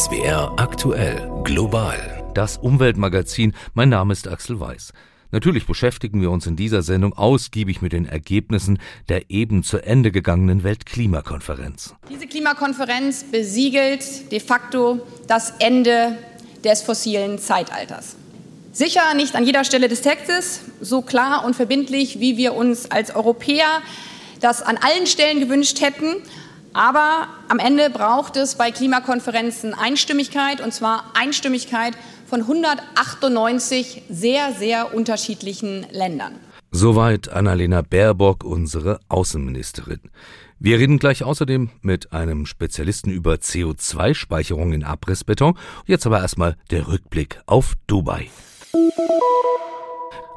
SWR aktuell global. Das Umweltmagazin. Mein Name ist Axel Weiß. Natürlich beschäftigen wir uns in dieser Sendung ausgiebig mit den Ergebnissen der eben zu Ende gegangenen Weltklimakonferenz. Diese Klimakonferenz besiegelt de facto das Ende des fossilen Zeitalters. Sicher nicht an jeder Stelle des Textes so klar und verbindlich, wie wir uns als Europäer das an allen Stellen gewünscht hätten. Aber am Ende braucht es bei Klimakonferenzen Einstimmigkeit, und zwar Einstimmigkeit von 198 sehr, sehr unterschiedlichen Ländern. Soweit Annalena Baerbock, unsere Außenministerin. Wir reden gleich außerdem mit einem Spezialisten über CO2-Speicherung in Abrissbeton. Jetzt aber erstmal der Rückblick auf Dubai.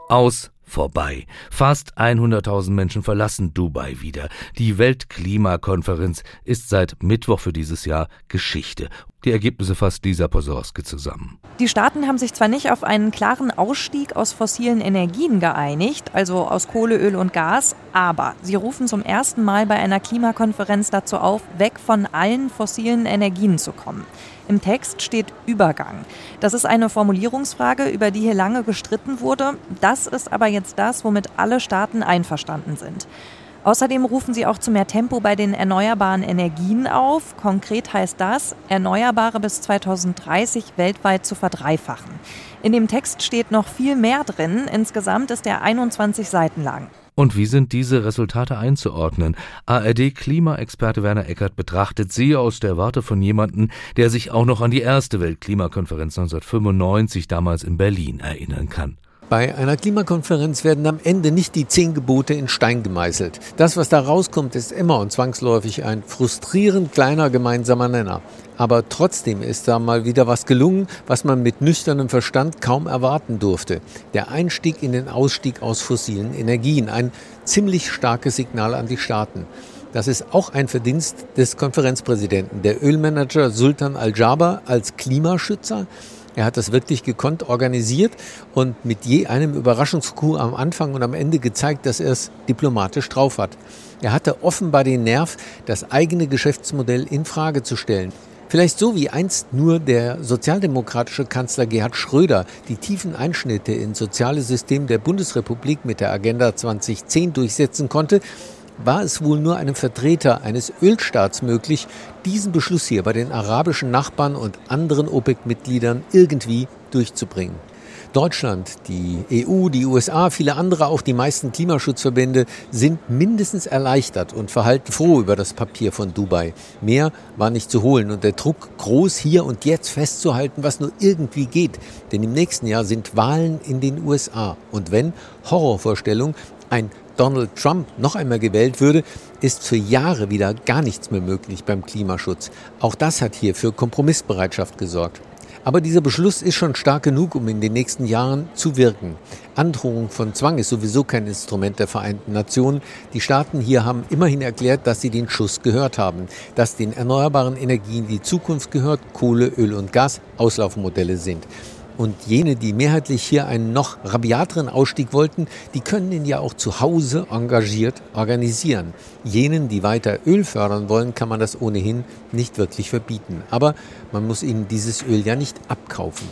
Aus vorbei. Fast 100.000 Menschen verlassen Dubai wieder. Die Weltklimakonferenz ist seit Mittwoch für dieses Jahr Geschichte. Die Ergebnisse fasst Lisa Posorski zusammen. Die Staaten haben sich zwar nicht auf einen klaren Ausstieg aus fossilen Energien geeinigt, also aus Kohle, Öl und Gas, aber sie rufen zum ersten Mal bei einer Klimakonferenz dazu auf, weg von allen fossilen Energien zu kommen. Im Text steht Übergang. Das ist eine Formulierungsfrage, über die hier lange gestritten wurde. Das ist aber jetzt das, womit alle Staaten einverstanden sind. Außerdem rufen sie auch zu mehr Tempo bei den erneuerbaren Energien auf. Konkret heißt das, Erneuerbare bis 2030 weltweit zu verdreifachen. In dem Text steht noch viel mehr drin. Insgesamt ist er 21 Seiten lang. Und wie sind diese Resultate einzuordnen? ARD-Klimaexperte Werner Eckert betrachtet sie aus der Warte von jemandem, der sich auch noch an die erste Weltklimakonferenz 1995 damals in Berlin erinnern kann. Bei einer Klimakonferenz werden am Ende nicht die zehn Gebote in Stein gemeißelt. Das, was da rauskommt, ist immer und zwangsläufig ein frustrierend kleiner gemeinsamer Nenner. Aber trotzdem ist da mal wieder was gelungen, was man mit nüchternem Verstand kaum erwarten durfte. Der Einstieg in den Ausstieg aus fossilen Energien. Ein ziemlich starkes Signal an die Staaten. Das ist auch ein Verdienst des Konferenzpräsidenten. Der Ölmanager Sultan Al-Jaber als Klimaschützer er hat das wirklich gekonnt organisiert und mit je einem Überraschungscoup am Anfang und am Ende gezeigt, dass er es diplomatisch drauf hat. Er hatte offenbar den Nerv, das eigene Geschäftsmodell in Frage zu stellen. Vielleicht so wie einst nur der sozialdemokratische Kanzler Gerhard Schröder die tiefen Einschnitte ins soziale System der Bundesrepublik mit der Agenda 2010 durchsetzen konnte, war es wohl nur einem Vertreter eines Ölstaats möglich, diesen Beschluss hier bei den arabischen Nachbarn und anderen OPEC-Mitgliedern irgendwie durchzubringen. Deutschland, die EU, die USA, viele andere, auch die meisten Klimaschutzverbände sind mindestens erleichtert und verhalten froh über das Papier von Dubai. Mehr war nicht zu holen und der Druck groß hier und jetzt festzuhalten, was nur irgendwie geht. Denn im nächsten Jahr sind Wahlen in den USA. Und wenn, Horrorvorstellung, ein Donald Trump noch einmal gewählt würde, ist für Jahre wieder gar nichts mehr möglich beim Klimaschutz. Auch das hat hier für Kompromissbereitschaft gesorgt. Aber dieser Beschluss ist schon stark genug, um in den nächsten Jahren zu wirken. Androhung von Zwang ist sowieso kein Instrument der Vereinten Nationen. Die Staaten hier haben immerhin erklärt, dass sie den Schuss gehört haben, dass den erneuerbaren Energien die Zukunft gehört, Kohle, Öl und Gas Auslaufmodelle sind. Und jene, die mehrheitlich hier einen noch rabiateren Ausstieg wollten, die können ihn ja auch zu Hause engagiert organisieren. Jenen, die weiter Öl fördern wollen, kann man das ohnehin nicht wirklich verbieten. Aber man muss ihnen dieses Öl ja nicht abkaufen.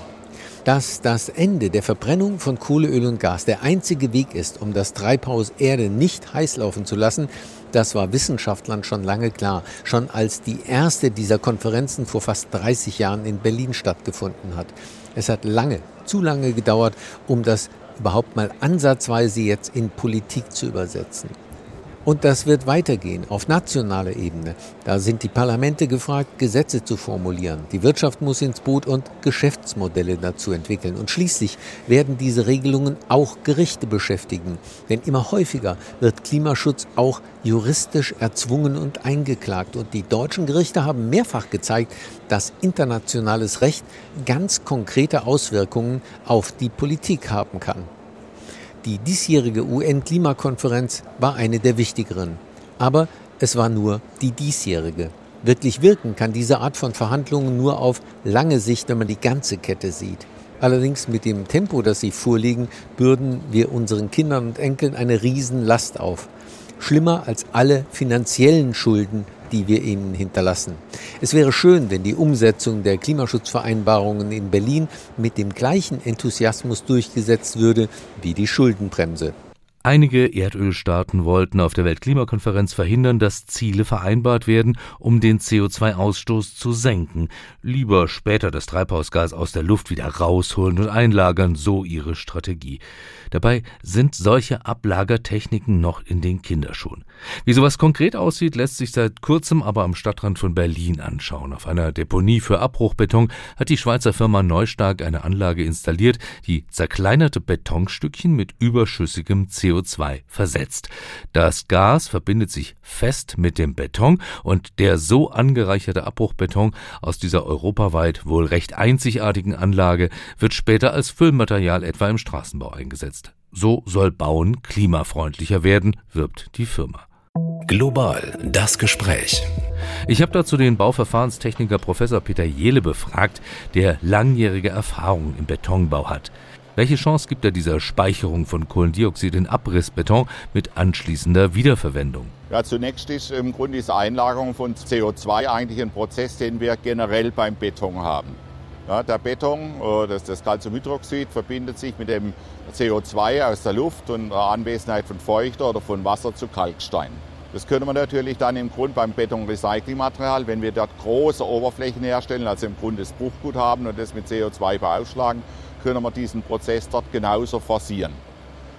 Dass das Ende der Verbrennung von Kohle, Öl und Gas der einzige Weg ist, um das Treibhaus Erde nicht heiß laufen zu lassen, das war Wissenschaftlern schon lange klar, schon als die erste dieser Konferenzen vor fast 30 Jahren in Berlin stattgefunden hat. Es hat lange, zu lange gedauert, um das überhaupt mal ansatzweise jetzt in Politik zu übersetzen. Und das wird weitergehen auf nationaler Ebene. Da sind die Parlamente gefragt, Gesetze zu formulieren. Die Wirtschaft muss ins Boot und Geschäftsmodelle dazu entwickeln. Und schließlich werden diese Regelungen auch Gerichte beschäftigen. Denn immer häufiger wird Klimaschutz auch juristisch erzwungen und eingeklagt. Und die deutschen Gerichte haben mehrfach gezeigt, dass internationales Recht ganz konkrete Auswirkungen auf die Politik haben kann. Die diesjährige UN-Klimakonferenz war eine der wichtigeren. Aber es war nur die diesjährige. Wirklich wirken kann diese Art von Verhandlungen nur auf lange Sicht, wenn man die ganze Kette sieht. Allerdings mit dem Tempo, das sie vorliegen, bürden wir unseren Kindern und Enkeln eine Riesenlast auf. Schlimmer als alle finanziellen Schulden die wir ihnen hinterlassen. Es wäre schön, wenn die Umsetzung der Klimaschutzvereinbarungen in Berlin mit dem gleichen Enthusiasmus durchgesetzt würde wie die Schuldenbremse. Einige Erdölstaaten wollten auf der Weltklimakonferenz verhindern, dass Ziele vereinbart werden, um den CO2-Ausstoß zu senken. Lieber später das Treibhausgas aus der Luft wieder rausholen und einlagern, so ihre Strategie. Dabei sind solche Ablagertechniken noch in den Kinderschuhen. Wie sowas konkret aussieht, lässt sich seit kurzem aber am Stadtrand von Berlin anschauen. Auf einer Deponie für Abbruchbeton hat die Schweizer Firma Neustark eine Anlage installiert, die zerkleinerte Betonstückchen mit überschüssigem CO2 versetzt. Das Gas verbindet sich fest mit dem Beton und der so angereicherte Abbruchbeton aus dieser europaweit wohl recht einzigartigen Anlage wird später als Füllmaterial etwa im Straßenbau eingesetzt. So soll Bauen klimafreundlicher werden, wirbt die Firma. Global das Gespräch. Ich habe dazu den Bauverfahrenstechniker Professor Peter Jehle befragt, der langjährige Erfahrung im Betonbau hat. Welche Chance gibt er dieser Speicherung von Kohlendioxid in Abrissbeton mit anschließender Wiederverwendung? Ja, zunächst ist im Grunde diese Einlagerung von CO2 eigentlich ein Prozess, den wir generell beim Beton haben. Ja, der Beton, äh, das, das Calciumhydroxid, verbindet sich mit dem CO2 aus der Luft und der Anwesenheit von Feuchter oder von Wasser zu Kalkstein. Das können wir natürlich dann im Grund beim Betonrecyclingmaterial, wenn wir dort große Oberflächen herstellen, also im Grunde das Bruchgut haben und das mit CO2 beaufschlagen, können wir diesen Prozess dort genauso forcieren.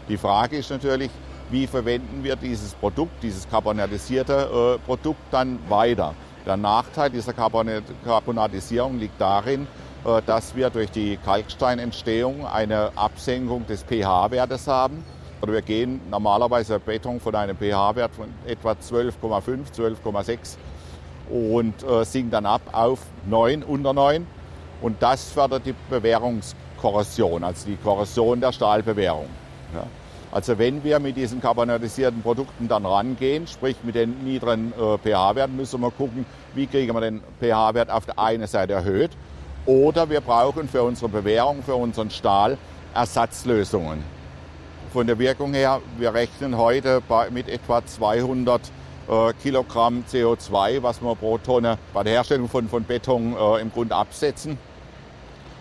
Die Frage ist natürlich, wie verwenden wir dieses Produkt, dieses carbonatisierte äh, Produkt dann weiter? Der Nachteil dieser Carbonatisierung liegt darin, äh, dass wir durch die Kalksteinentstehung eine Absenkung des pH-Wertes haben. Oder wir gehen normalerweise Beton von einem pH-Wert von etwa 12,5, 12,6 und äh, sinken dann ab auf 9, unter 9. Und das fördert die Bewährungskorrosion, also die Korrosion der Stahlbewährung. Ja. Also wenn wir mit diesen carbonatisierten Produkten dann rangehen, sprich mit den niedrigen äh, pH-Werten, müssen wir gucken, wie kriegen wir den pH-Wert auf der einen Seite erhöht oder wir brauchen für unsere Bewährung, für unseren Stahl Ersatzlösungen. Von der Wirkung her, wir rechnen heute mit etwa 200 äh, Kilogramm CO2, was wir pro Tonne bei der Herstellung von, von Beton äh, im Grunde absetzen.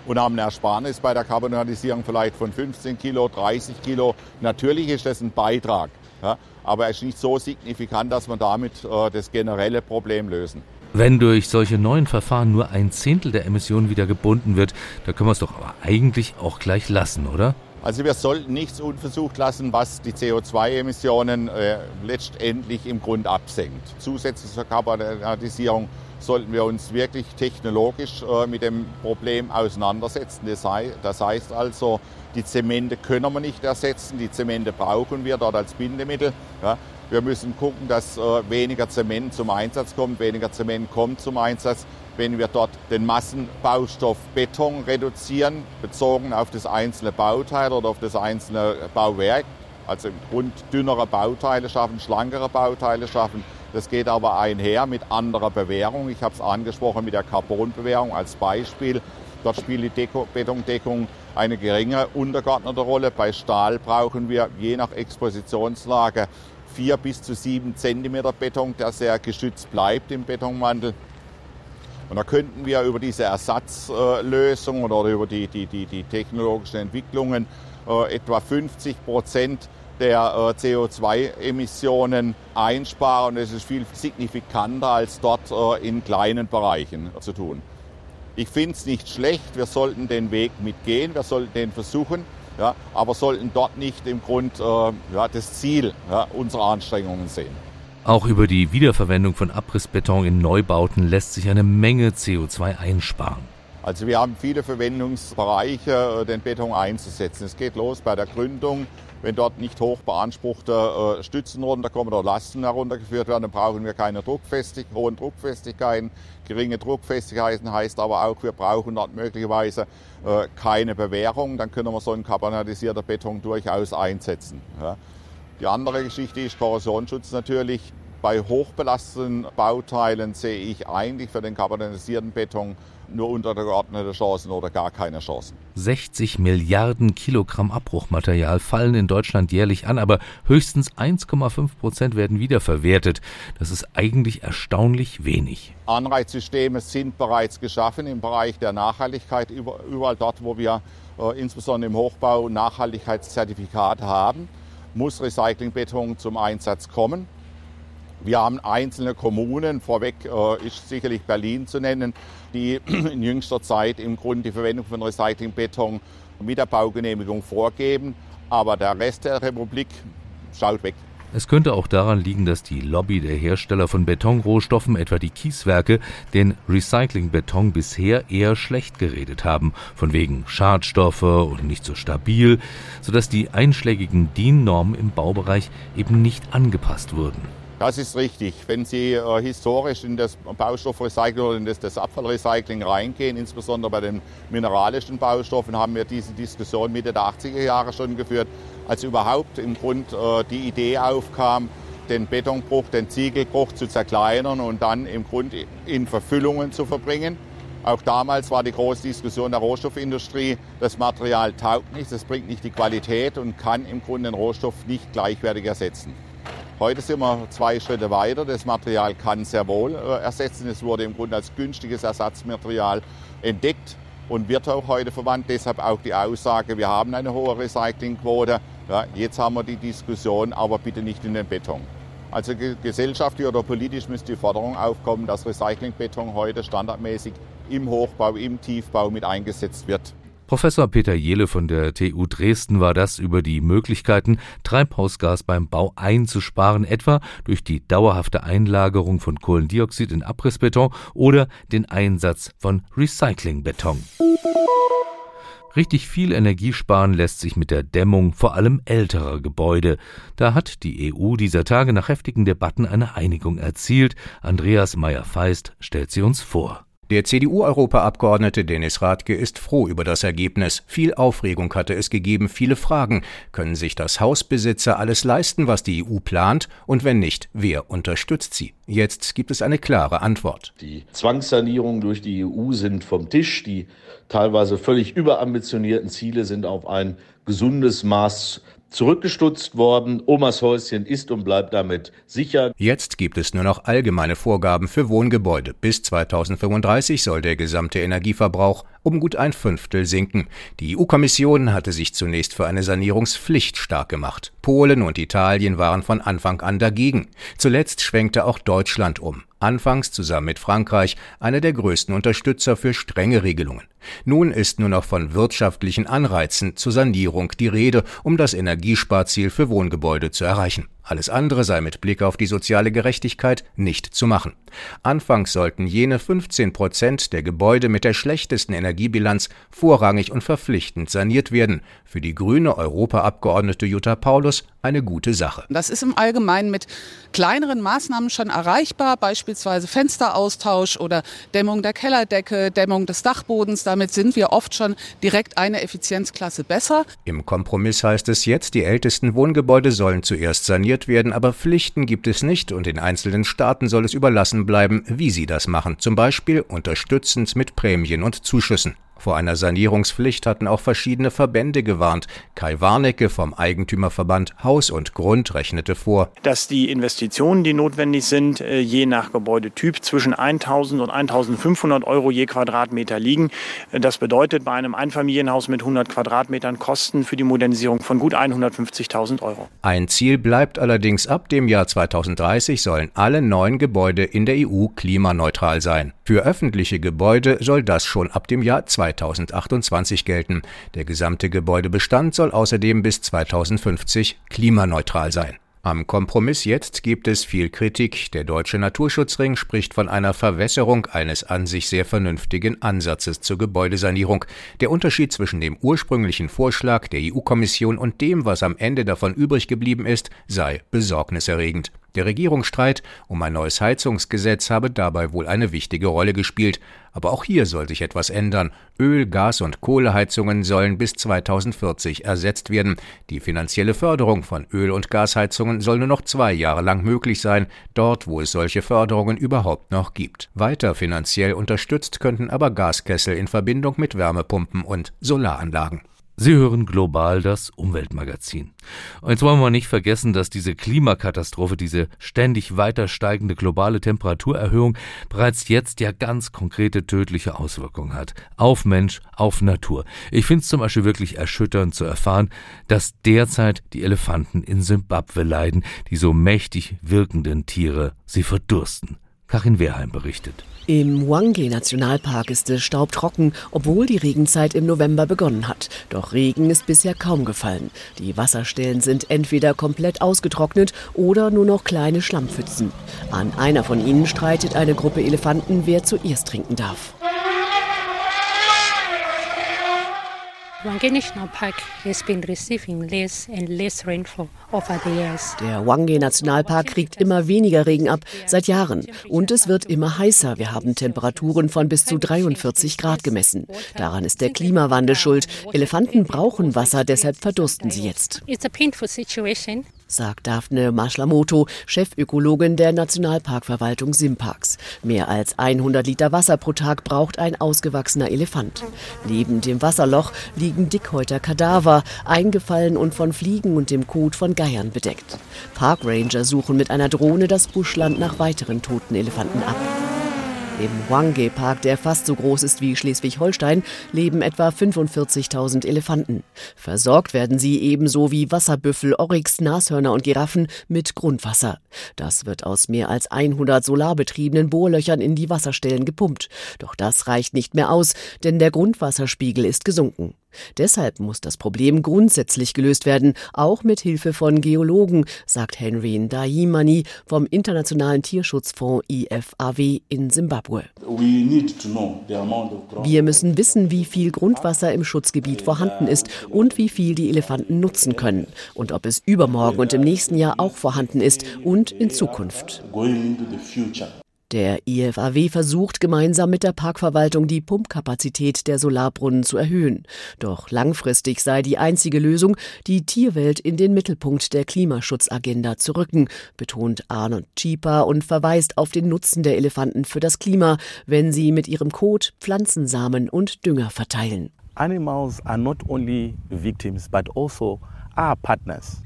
Und haben eine Ersparnis bei der Karbonatisierung vielleicht von 15 Kilo, 30 Kilo. Natürlich ist das ein Beitrag, ja, aber es ist nicht so signifikant, dass wir damit äh, das generelle Problem lösen. Wenn durch solche neuen Verfahren nur ein Zehntel der Emissionen wieder gebunden wird, da können wir es doch aber eigentlich auch gleich lassen, oder? Also wir sollten nichts unversucht lassen, was die CO2-Emissionen äh, letztendlich im Grund absenkt. Zusätzlich zur Karbonatisierung sollten wir uns wirklich technologisch äh, mit dem Problem auseinandersetzen. Das, heißt also, die Zemente können wir nicht ersetzen, die Zemente brauchen wir dort als Bindemittel. Wir müssen gucken, dass äh, weniger Zement zum Einsatz kommt, weniger Zement kommt zum Einsatz, wenn wir dort den Massenbaustoff Beton reduzieren, bezogen auf das einzelne Bauteil oder auf das einzelne Bauwerk. Also im Grund dünnere Bauteile schaffen, schlankere Bauteile schaffen. Das geht aber einher mit anderer Bewährung. Ich habe es angesprochen mit der Carbonbewährung als Beispiel. Dort spielt die Deko Betondeckung eine geringe untergeordnete Rolle. Bei Stahl brauchen wir je nach Expositionslage vier bis zu sieben Zentimeter Beton, der sehr geschützt bleibt im Betonmantel. Und da könnten wir über diese Ersatzlösung oder über die, die, die, die technologischen Entwicklungen äh, etwa 50 Prozent der äh, CO2-Emissionen einsparen. Das ist viel signifikanter als dort äh, in kleinen Bereichen zu tun. Ich finde es nicht schlecht, wir sollten den Weg mitgehen, wir sollten den versuchen ja, aber sollten dort nicht im Grund äh, ja, das Ziel ja, unserer Anstrengungen sehen. Auch über die Wiederverwendung von Abrissbeton in Neubauten lässt sich eine Menge CO2 einsparen. Also wir haben viele Verwendungsbereiche, äh, den Beton einzusetzen. Es geht los bei der Gründung. Wenn dort nicht hoch beanspruchte äh, Stützen runterkommen oder Lasten heruntergeführt werden, dann brauchen wir keine Druckfestig hohen Druckfestigkeiten. Geringe Druckfestigkeiten heißt aber auch, wir brauchen dort möglicherweise äh, keine Bewährung. Dann können wir so einen carbonatisierten Beton durchaus einsetzen. Die andere Geschichte ist Korrosionsschutz natürlich Bei hochbelasteten Bauteilen sehe ich eigentlich für den carbonisierten Beton nur untergeordnete Chancen oder gar keine Chancen. 60 Milliarden Kilogramm Abbruchmaterial fallen in Deutschland jährlich an, aber höchstens 1,5 Prozent werden wiederverwertet. Das ist eigentlich erstaunlich wenig. Anreizsysteme sind bereits geschaffen im Bereich der Nachhaltigkeit, überall dort, wo wir äh, insbesondere im Hochbau Nachhaltigkeitszertifikate haben, muss Recyclingbeton zum Einsatz kommen. Wir haben einzelne Kommunen, vorweg äh, ist sicherlich Berlin zu nennen, die in jüngster Zeit im Grunde die Verwendung von Recyclingbeton mit der Baugenehmigung vorgeben. Aber der Rest der Republik schaut weg. Es könnte auch daran liegen, dass die Lobby der Hersteller von Betonrohstoffen, etwa die Kieswerke, den Recyclingbeton bisher eher schlecht geredet haben, von wegen Schadstoffe und nicht so stabil, sodass die einschlägigen DIN-Normen im Baubereich eben nicht angepasst wurden. Das ist richtig. Wenn Sie äh, historisch in das Baustoffrecycling oder in das, das, Abfallrecycling reingehen, insbesondere bei den mineralischen Baustoffen, haben wir diese Diskussion Mitte der 80er Jahre schon geführt, als überhaupt im Grund äh, die Idee aufkam, den Betonbruch, den Ziegelbruch zu zerkleinern und dann im Grund in Verfüllungen zu verbringen. Auch damals war die große Diskussion der Rohstoffindustrie, das Material taugt nicht, es bringt nicht die Qualität und kann im Grunde den Rohstoff nicht gleichwertig ersetzen. Heute sind wir zwei Schritte weiter. Das Material kann sehr wohl äh, ersetzen. Es wurde im Grunde als günstiges Ersatzmaterial entdeckt und wird auch heute verwandt. Deshalb auch die Aussage, wir haben eine hohe Recyclingquote. Ja, jetzt haben wir die Diskussion, aber bitte nicht in den Beton. Also gesellschaftlich oder politisch müsste die Forderung aufkommen, dass Recyclingbeton heute standardmäßig im Hochbau, im Tiefbau mit eingesetzt wird. Professor Peter Jehle von der TU Dresden war das über die Möglichkeiten, Treibhausgas beim Bau einzusparen, etwa durch die dauerhafte Einlagerung von Kohlendioxid in Abrissbeton oder den Einsatz von Recyclingbeton. Richtig viel Energie sparen lässt sich mit der Dämmung vor allem älterer Gebäude. Da hat die EU dieser Tage nach heftigen Debatten eine Einigung erzielt. Andreas Meyer-Feist stellt sie uns vor. Der CDU-Europaabgeordnete Dennis Radke ist froh über das Ergebnis. Viel Aufregung hatte es gegeben, viele Fragen. Können sich das Hausbesitzer alles leisten, was die EU plant? Und wenn nicht, wer unterstützt sie? Jetzt gibt es eine klare Antwort. Die Zwangssanierungen durch die EU sind vom Tisch. Die teilweise völlig überambitionierten Ziele sind auf ein gesundes Maß zurückgestutzt worden. Omas Häuschen ist und bleibt damit sicher. Jetzt gibt es nur noch allgemeine Vorgaben für Wohngebäude. Bis 2035 soll der gesamte Energieverbrauch um gut ein Fünftel sinken. Die EU-Kommission hatte sich zunächst für eine Sanierungspflicht stark gemacht. Polen und Italien waren von Anfang an dagegen. Zuletzt schwenkte auch Deutschland um. Anfangs zusammen mit Frankreich einer der größten Unterstützer für strenge Regelungen. Nun ist nur noch von wirtschaftlichen Anreizen zur Sanierung die Rede, um das Energiesparziel für Wohngebäude zu erreichen. Alles andere sei mit Blick auf die soziale Gerechtigkeit nicht zu machen. Anfangs sollten jene 15 Prozent der Gebäude mit der schlechtesten Energiebilanz vorrangig und verpflichtend saniert werden. Für die grüne Europaabgeordnete Jutta Paulus eine gute Sache. Das ist im Allgemeinen mit kleineren Maßnahmen schon erreichbar, beispielsweise Fensteraustausch oder Dämmung der Kellerdecke, Dämmung des Dachbodens. Damit sind wir oft schon direkt eine Effizienzklasse besser. Im Kompromiss heißt es jetzt, die ältesten Wohngebäude sollen zuerst saniert werden, aber Pflichten gibt es nicht und den einzelnen Staaten soll es überlassen bleiben, wie sie das machen, zum Beispiel unterstützend mit Prämien und Zuschüssen. Vor einer Sanierungspflicht hatten auch verschiedene Verbände gewarnt. Kai Warnecke vom Eigentümerverband Haus und Grund rechnete vor, dass die Investitionen, die notwendig sind, äh, je nach Gebäudetyp zwischen 1000 und 1500 Euro je Quadratmeter liegen. Das bedeutet bei einem Einfamilienhaus mit 100 Quadratmetern Kosten für die Modernisierung von gut 150.000 Euro. Ein Ziel bleibt allerdings ab dem Jahr 2030 sollen alle neuen Gebäude in der EU klimaneutral sein. Für öffentliche Gebäude soll das schon ab dem Jahr 2030 2028 gelten. Der gesamte Gebäudebestand soll außerdem bis 2050 klimaneutral sein. Am Kompromiss jetzt gibt es viel Kritik. Der Deutsche Naturschutzring spricht von einer Verwässerung eines an sich sehr vernünftigen Ansatzes zur Gebäudesanierung. Der Unterschied zwischen dem ursprünglichen Vorschlag der EU-Kommission und dem, was am Ende davon übrig geblieben ist, sei besorgniserregend. Der Regierungsstreit um ein neues Heizungsgesetz habe dabei wohl eine wichtige Rolle gespielt. Aber auch hier soll sich etwas ändern. Öl-, Gas- und Kohleheizungen sollen bis 2040 ersetzt werden. Die finanzielle Förderung von Öl- und Gasheizungen soll nur noch zwei Jahre lang möglich sein, dort wo es solche Förderungen überhaupt noch gibt. Weiter finanziell unterstützt könnten aber Gaskessel in Verbindung mit Wärmepumpen und Solaranlagen. Sie hören global das Umweltmagazin. Und jetzt wollen wir nicht vergessen, dass diese Klimakatastrophe, diese ständig weiter steigende globale Temperaturerhöhung bereits jetzt ja ganz konkrete tödliche Auswirkungen hat. Auf Mensch, auf Natur. Ich finde es zum Beispiel wirklich erschütternd zu erfahren, dass derzeit die Elefanten in Simbabwe leiden, die so mächtig wirkenden Tiere sie verdursten. Karin Wehrheim berichtet. Im Hwange-Nationalpark ist es staubtrocken, obwohl die Regenzeit im November begonnen hat. Doch Regen ist bisher kaum gefallen. Die Wasserstellen sind entweder komplett ausgetrocknet oder nur noch kleine Schlammpfützen. An einer von ihnen streitet eine Gruppe Elefanten, wer zuerst trinken darf. Der Wange Nationalpark kriegt immer weniger Regen ab, seit Jahren. Und es wird immer heißer. Wir haben Temperaturen von bis zu 43 Grad gemessen. Daran ist der Klimawandel schuld. Elefanten brauchen Wasser, deshalb verdursten sie jetzt. It's a painful situation sagt Daphne Maschlamoto, Chefökologin der Nationalparkverwaltung Simparks. Mehr als 100 Liter Wasser pro Tag braucht ein ausgewachsener Elefant. Neben dem Wasserloch liegen Dickhäuter Kadaver, eingefallen und von Fliegen und dem Kot von Geiern bedeckt. Parkranger suchen mit einer Drohne das Buschland nach weiteren toten Elefanten ab. Im Hwange-Park, der fast so groß ist wie Schleswig-Holstein, leben etwa 45.000 Elefanten. Versorgt werden sie ebenso wie Wasserbüffel, Oryx, Nashörner und Giraffen mit Grundwasser. Das wird aus mehr als 100 solarbetriebenen Bohrlöchern in die Wasserstellen gepumpt. Doch das reicht nicht mehr aus, denn der Grundwasserspiegel ist gesunken. Deshalb muss das Problem grundsätzlich gelöst werden, auch mit Hilfe von Geologen, sagt Henry Ndaimani vom Internationalen Tierschutzfonds IFAW in Simbabwe. Wir müssen wissen, wie viel Grundwasser im Schutzgebiet vorhanden ist und wie viel die Elefanten nutzen können und ob es übermorgen und im nächsten Jahr auch vorhanden ist und in Zukunft. Der IFAW versucht gemeinsam mit der Parkverwaltung die Pumpkapazität der Solarbrunnen zu erhöhen. Doch langfristig sei die einzige Lösung, die Tierwelt in den Mittelpunkt der Klimaschutzagenda zu rücken, betont Arnold Chipa und verweist auf den Nutzen der Elefanten für das Klima, wenn sie mit ihrem Kot Pflanzensamen und Dünger verteilen. Animals are not only victims but also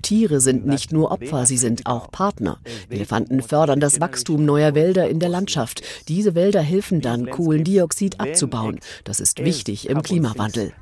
Tiere sind nicht nur Opfer, sie sind auch Partner. Elefanten fördern das Wachstum neuer Wälder in der Landschaft. Diese Wälder helfen dann, Kohlendioxid abzubauen. Das ist wichtig im Klimawandel.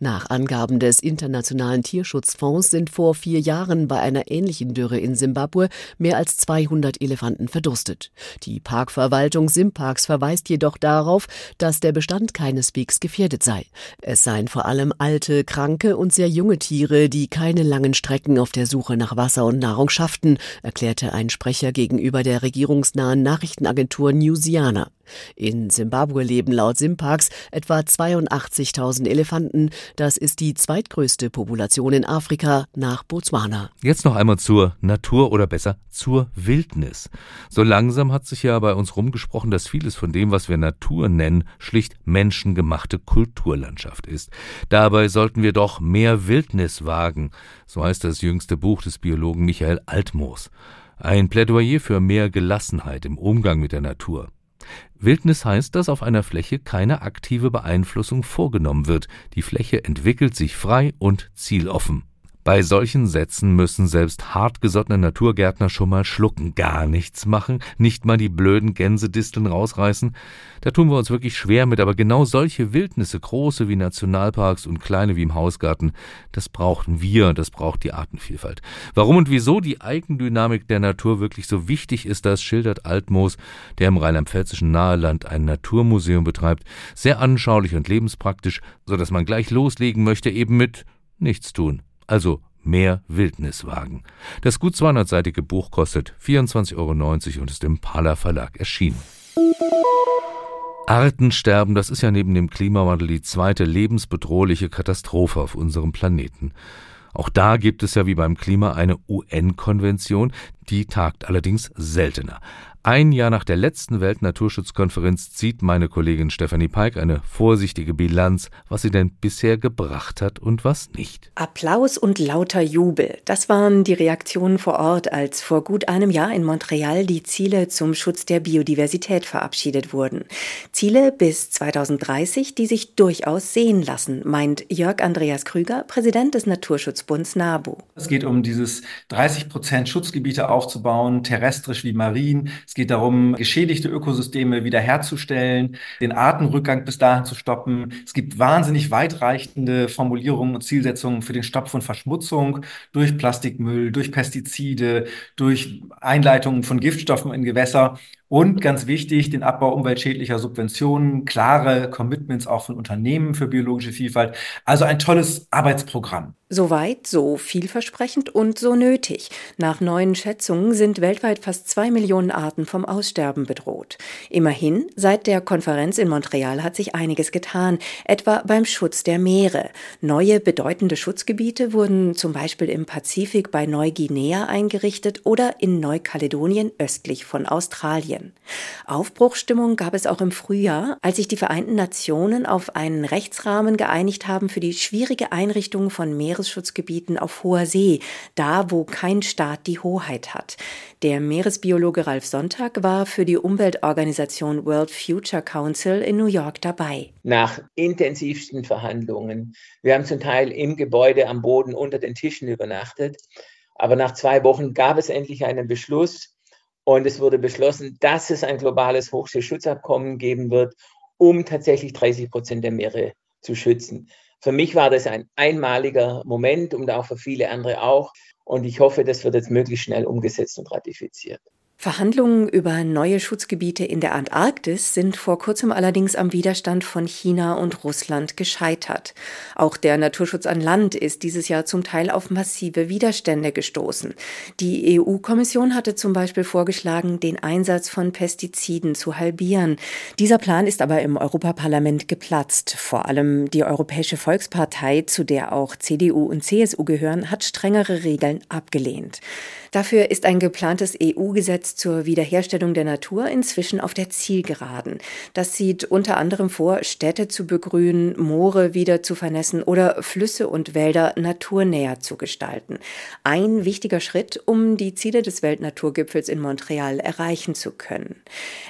Nach Angaben des Internationalen Tierschutzfonds sind vor vier Jahren bei einer ähnlichen Dürre in Simbabwe mehr als 200 Elefanten verdurstet. Die Parkverwaltung Simparks verweist jedoch darauf, dass der Bestand keineswegs gefährdet sei. Es seien vor allem alte, kranke und sehr junge Tiere, die keine langen Strecken auf der Suche nach Wasser und Nahrung schafften, erklärte ein Sprecher gegenüber der regierungsnahen Nachrichtenagentur Newsiana. In Simbabwe leben laut Simparks etwa 82.000 Elefanten. Das ist die zweitgrößte Population in Afrika nach Botswana. Jetzt noch einmal zur Natur oder besser zur Wildnis. So langsam hat sich ja bei uns rumgesprochen, dass vieles von dem, was wir Natur nennen, schlicht menschengemachte Kulturlandschaft ist. Dabei sollten wir doch mehr Wildnis wagen, so heißt das jüngste Buch des Biologen Michael Altmoos. Ein Plädoyer für mehr Gelassenheit im Umgang mit der Natur. Wildnis heißt, dass auf einer Fläche keine aktive Beeinflussung vorgenommen wird. Die Fläche entwickelt sich frei und zieloffen. Bei solchen Sätzen müssen selbst hartgesottene Naturgärtner schon mal schlucken, gar nichts machen, nicht mal die blöden Gänsedisteln rausreißen. Da tun wir uns wirklich schwer mit, aber genau solche Wildnisse, große wie Nationalparks und kleine wie im Hausgarten, das brauchen wir, das braucht die Artenvielfalt. Warum und wieso die Eigendynamik der Natur wirklich so wichtig ist, das schildert Altmoos, der im rheinland-pfälzischen Naheland ein Naturmuseum betreibt, sehr anschaulich und lebenspraktisch, so dass man gleich loslegen möchte, eben mit nichts tun also mehr Wildnis wagen. Das gut 200-seitige Buch kostet 24,90 Euro und ist im Pala Verlag erschienen. Artensterben, das ist ja neben dem Klimawandel die zweite lebensbedrohliche Katastrophe auf unserem Planeten. Auch da gibt es ja wie beim Klima eine UN-Konvention, die tagt allerdings seltener. Ein Jahr nach der letzten Weltnaturschutzkonferenz zieht meine Kollegin Stephanie Peik eine vorsichtige Bilanz, was sie denn bisher gebracht hat und was nicht. Applaus und lauter Jubel. Das waren die Reaktionen vor Ort, als vor gut einem Jahr in Montreal die Ziele zum Schutz der Biodiversität verabschiedet wurden. Ziele bis 2030, die sich durchaus sehen lassen, meint Jörg Andreas Krüger, Präsident des Naturschutzbunds NABU. Es geht um dieses 30 Prozent Schutzgebiete aufzubauen, terrestrisch wie marin. Es geht darum, geschädigte Ökosysteme wiederherzustellen, den Artenrückgang bis dahin zu stoppen. Es gibt wahnsinnig weitreichende Formulierungen und Zielsetzungen für den Stopp von Verschmutzung durch Plastikmüll, durch Pestizide, durch Einleitungen von Giftstoffen in Gewässer. Und ganz wichtig, den Abbau umweltschädlicher Subventionen, klare Commitments auch von Unternehmen für biologische Vielfalt. Also ein tolles Arbeitsprogramm. Soweit, so vielversprechend und so nötig. Nach neuen Schätzungen sind weltweit fast zwei Millionen Arten vom Aussterben bedroht. Immerhin, seit der Konferenz in Montreal hat sich einiges getan, etwa beim Schutz der Meere. Neue bedeutende Schutzgebiete wurden zum Beispiel im Pazifik bei Neuguinea eingerichtet oder in Neukaledonien östlich von Australien. Aufbruchstimmung gab es auch im Frühjahr, als sich die Vereinten Nationen auf einen Rechtsrahmen geeinigt haben für die schwierige Einrichtung von Meeresschutzgebieten auf hoher See, da wo kein Staat die Hoheit hat. Der Meeresbiologe Ralf Sonntag war für die Umweltorganisation World Future Council in New York dabei. Nach intensivsten Verhandlungen, wir haben zum Teil im Gebäude am Boden unter den Tischen übernachtet, aber nach zwei Wochen gab es endlich einen Beschluss und es wurde beschlossen, dass es ein globales Hochseeschutzabkommen geben wird, um tatsächlich 30 Prozent der Meere zu schützen. Für mich war das ein einmaliger Moment und auch für viele andere auch. Und ich hoffe, das wird jetzt möglichst schnell umgesetzt und ratifiziert. Verhandlungen über neue Schutzgebiete in der Antarktis sind vor kurzem allerdings am Widerstand von China und Russland gescheitert. Auch der Naturschutz an Land ist dieses Jahr zum Teil auf massive Widerstände gestoßen. Die EU-Kommission hatte zum Beispiel vorgeschlagen, den Einsatz von Pestiziden zu halbieren. Dieser Plan ist aber im Europaparlament geplatzt. Vor allem die Europäische Volkspartei, zu der auch CDU und CSU gehören, hat strengere Regeln abgelehnt. Dafür ist ein geplantes EU-Gesetz zur Wiederherstellung der Natur inzwischen auf der Zielgeraden. Das sieht unter anderem vor, Städte zu begrünen, Moore wieder zu vernässen oder Flüsse und Wälder naturnäher zu gestalten. Ein wichtiger Schritt, um die Ziele des Weltnaturgipfels in Montreal erreichen zu können.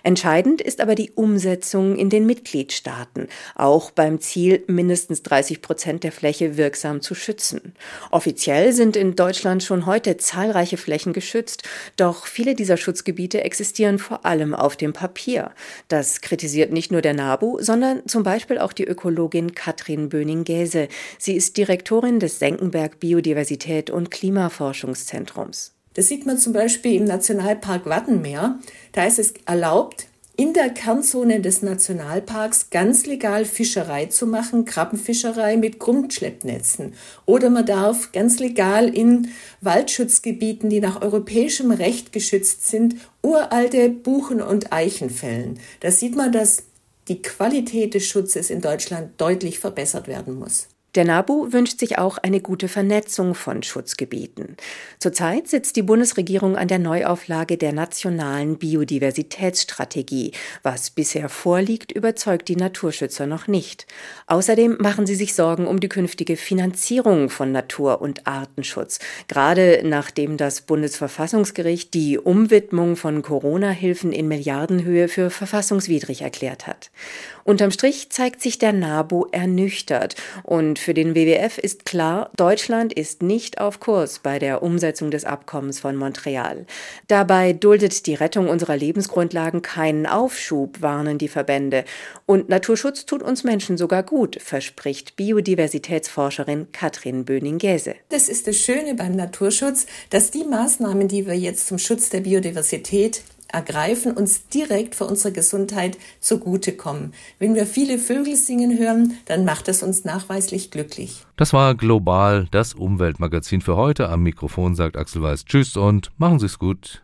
Entscheidend ist aber die Umsetzung in den Mitgliedstaaten, auch beim Ziel, mindestens 30 Prozent der Fläche wirksam zu schützen. Offiziell sind in Deutschland schon heute zahlreiche Flächen geschützt, doch viele dieser Schutzgebiete existieren vor allem auf dem Papier. Das kritisiert nicht nur der NABU, sondern zum Beispiel auch die Ökologin Katrin Böning-Gäse. Sie ist Direktorin des Senckenberg Biodiversität und Klimaforschungszentrums. Das sieht man zum Beispiel im Nationalpark Wattenmeer. Da ist es erlaubt, in der Kernzone des Nationalparks ganz legal Fischerei zu machen, Krabbenfischerei mit Grundschleppnetzen. Oder man darf ganz legal in Waldschutzgebieten, die nach europäischem Recht geschützt sind, uralte Buchen- und Eichen fällen. Da sieht man, dass die Qualität des Schutzes in Deutschland deutlich verbessert werden muss. Der NABU wünscht sich auch eine gute Vernetzung von Schutzgebieten. Zurzeit sitzt die Bundesregierung an der Neuauflage der nationalen Biodiversitätsstrategie. Was bisher vorliegt, überzeugt die Naturschützer noch nicht. Außerdem machen sie sich Sorgen um die künftige Finanzierung von Natur- und Artenschutz. Gerade nachdem das Bundesverfassungsgericht die Umwidmung von Corona-Hilfen in Milliardenhöhe für verfassungswidrig erklärt hat. Unterm Strich zeigt sich der NABU ernüchtert und für den WWF ist klar, Deutschland ist nicht auf Kurs bei der Umsetzung des Abkommens von Montreal. Dabei duldet die Rettung unserer Lebensgrundlagen keinen Aufschub, warnen die Verbände. Und Naturschutz tut uns Menschen sogar gut, verspricht Biodiversitätsforscherin Katrin Böning-Gäse. Das ist das Schöne beim Naturschutz, dass die Maßnahmen, die wir jetzt zum Schutz der Biodiversität ergreifen, uns direkt für unsere Gesundheit zugutekommen. Wenn wir viele Vögel singen hören, dann macht es uns nachweislich glücklich. Das war Global, das Umweltmagazin für heute. Am Mikrofon sagt Axel Weiß Tschüss und machen Sie es gut.